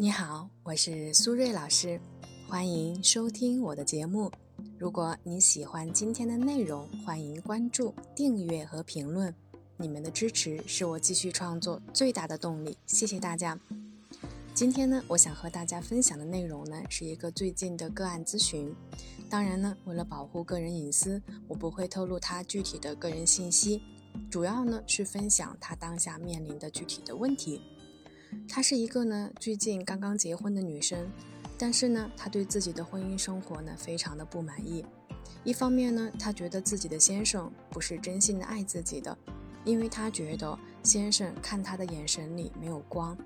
你好，我是苏瑞老师，欢迎收听我的节目。如果你喜欢今天的内容，欢迎关注、订阅和评论。你们的支持是我继续创作最大的动力，谢谢大家。今天呢，我想和大家分享的内容呢，是一个最近的个案咨询。当然呢，为了保护个人隐私，我不会透露他具体的个人信息，主要呢是分享他当下面临的具体的问题。她是一个呢最近刚刚结婚的女生，但是呢，她对自己的婚姻生活呢非常的不满意。一方面呢，她觉得自己的先生不是真心的爱自己的，因为她觉得先生看她的眼神里没有光，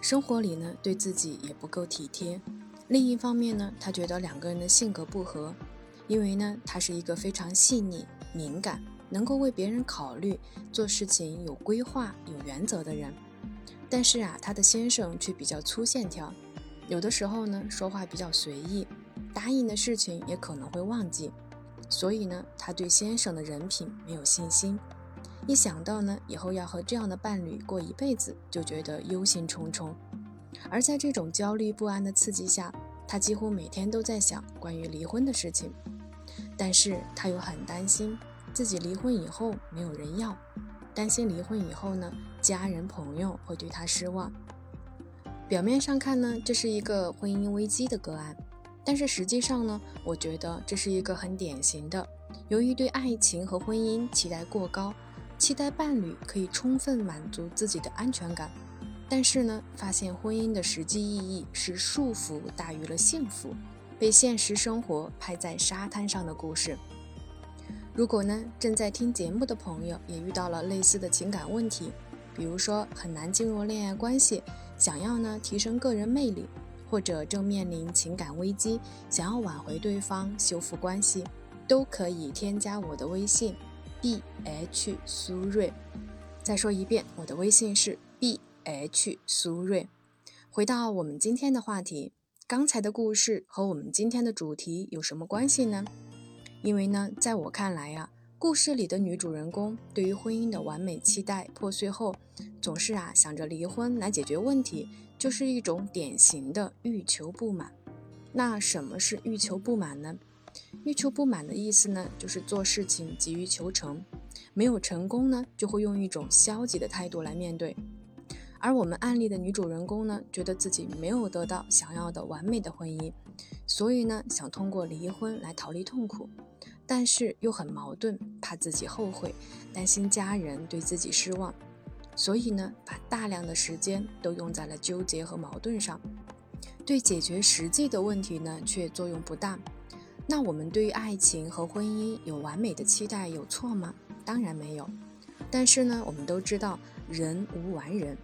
生活里呢对自己也不够体贴。另一方面呢，她觉得两个人的性格不合，因为呢，她是一个非常细腻、敏感，能够为别人考虑，做事情有规划、有原则的人。但是啊，她的先生却比较粗线条，有的时候呢说话比较随意，答应的事情也可能会忘记，所以呢，她对先生的人品没有信心。一想到呢以后要和这样的伴侣过一辈子，就觉得忧心忡忡。而在这种焦虑不安的刺激下，她几乎每天都在想关于离婚的事情。但是她又很担心自己离婚以后没有人要。担心离婚以后呢，家人朋友会对他失望。表面上看呢，这是一个婚姻危机的个案，但是实际上呢，我觉得这是一个很典型的，由于对爱情和婚姻期待过高，期待伴侣可以充分满足自己的安全感，但是呢，发现婚姻的实际意义是束缚大于了幸福，被现实生活拍在沙滩上的故事。如果呢，正在听节目的朋友也遇到了类似的情感问题，比如说很难进入恋爱关系，想要呢提升个人魅力，或者正面临情感危机，想要挽回对方、修复关系，都可以添加我的微信 b h 苏瑞。再说一遍，我的微信是 b h 苏瑞。回到我们今天的话题，刚才的故事和我们今天的主题有什么关系呢？因为呢，在我看来呀，故事里的女主人公对于婚姻的完美期待破碎后，总是啊想着离婚来解决问题，就是一种典型的欲求不满。那什么是欲求不满呢？欲求不满的意思呢，就是做事情急于求成，没有成功呢，就会用一种消极的态度来面对。而我们案例的女主人公呢，觉得自己没有得到想要的完美的婚姻，所以呢，想通过离婚来逃离痛苦。但是又很矛盾，怕自己后悔，担心家人对自己失望，所以呢，把大量的时间都用在了纠结和矛盾上，对解决实际的问题呢，却作用不大。那我们对于爱情和婚姻有完美的期待有错吗？当然没有。但是呢，我们都知道人无完人，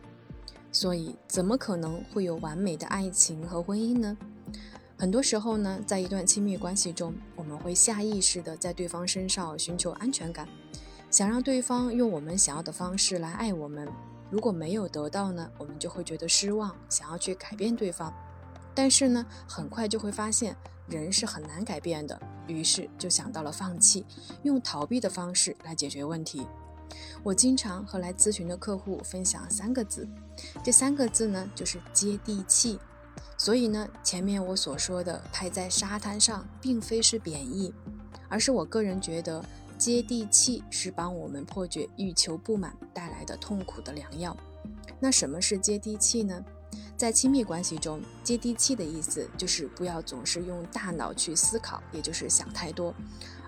所以怎么可能会有完美的爱情和婚姻呢？很多时候呢，在一段亲密关系中，我们会下意识的在对方身上寻求安全感，想让对方用我们想要的方式来爱我们。如果没有得到呢，我们就会觉得失望，想要去改变对方。但是呢，很快就会发现人是很难改变的，于是就想到了放弃，用逃避的方式来解决问题。我经常和来咨询的客户分享三个字，这三个字呢，就是接地气。所以呢，前面我所说的拍在沙滩上，并非是贬义，而是我个人觉得接地气是帮我们破解欲求不满带来的痛苦的良药。那什么是接地气呢？在亲密关系中，接地气的意思就是不要总是用大脑去思考，也就是想太多，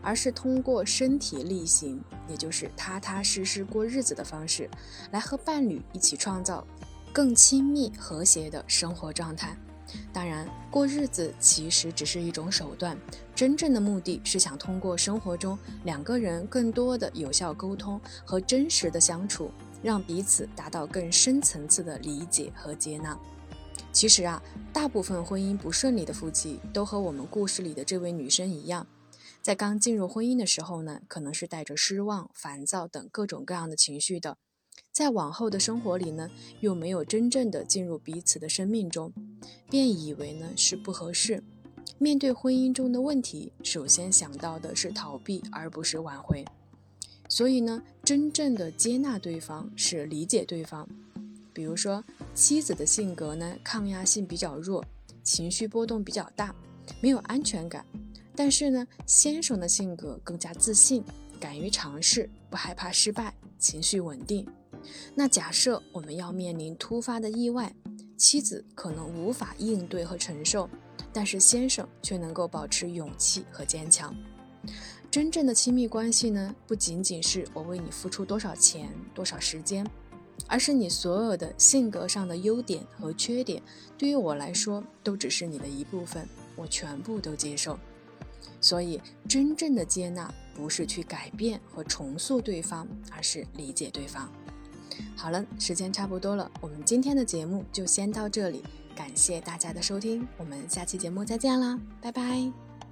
而是通过身体力行，也就是踏踏实实过日子的方式，来和伴侣一起创造更亲密和谐的生活状态。当然，过日子其实只是一种手段，真正的目的是想通过生活中两个人更多的有效沟通和真实的相处，让彼此达到更深层次的理解和接纳。其实啊，大部分婚姻不顺利的夫妻都和我们故事里的这位女生一样，在刚进入婚姻的时候呢，可能是带着失望、烦躁等各种各样的情绪的。在往后的生活里呢，又没有真正的进入彼此的生命中，便以为呢是不合适。面对婚姻中的问题，首先想到的是逃避，而不是挽回。所以呢，真正的接纳对方是理解对方。比如说，妻子的性格呢，抗压性比较弱，情绪波动比较大，没有安全感；但是呢，先生的性格更加自信，敢于尝试，不害怕失败，情绪稳定。那假设我们要面临突发的意外，妻子可能无法应对和承受，但是先生却能够保持勇气和坚强。真正的亲密关系呢，不仅仅是我为你付出多少钱、多少时间，而是你所有的性格上的优点和缺点，对于我来说都只是你的一部分，我全部都接受。所以，真正的接纳不是去改变和重塑对方，而是理解对方。好了，时间差不多了，我们今天的节目就先到这里，感谢大家的收听，我们下期节目再见啦，拜拜。